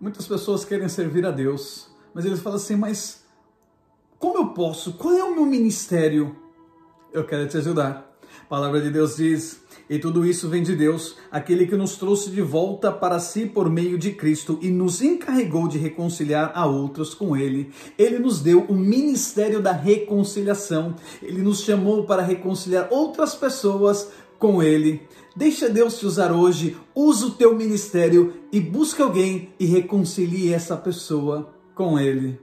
Muitas pessoas querem servir a Deus, mas eles falam assim: mas como eu posso? Qual é o meu ministério? Eu quero te ajudar. A palavra de Deus diz: e tudo isso vem de Deus, aquele que nos trouxe de volta para si por meio de Cristo e nos encarregou de reconciliar a outros com Ele. Ele nos deu o ministério da reconciliação. Ele nos chamou para reconciliar outras pessoas com Ele. Deixa Deus te usar hoje, usa o teu ministério e busca alguém e reconcilie essa pessoa com Ele.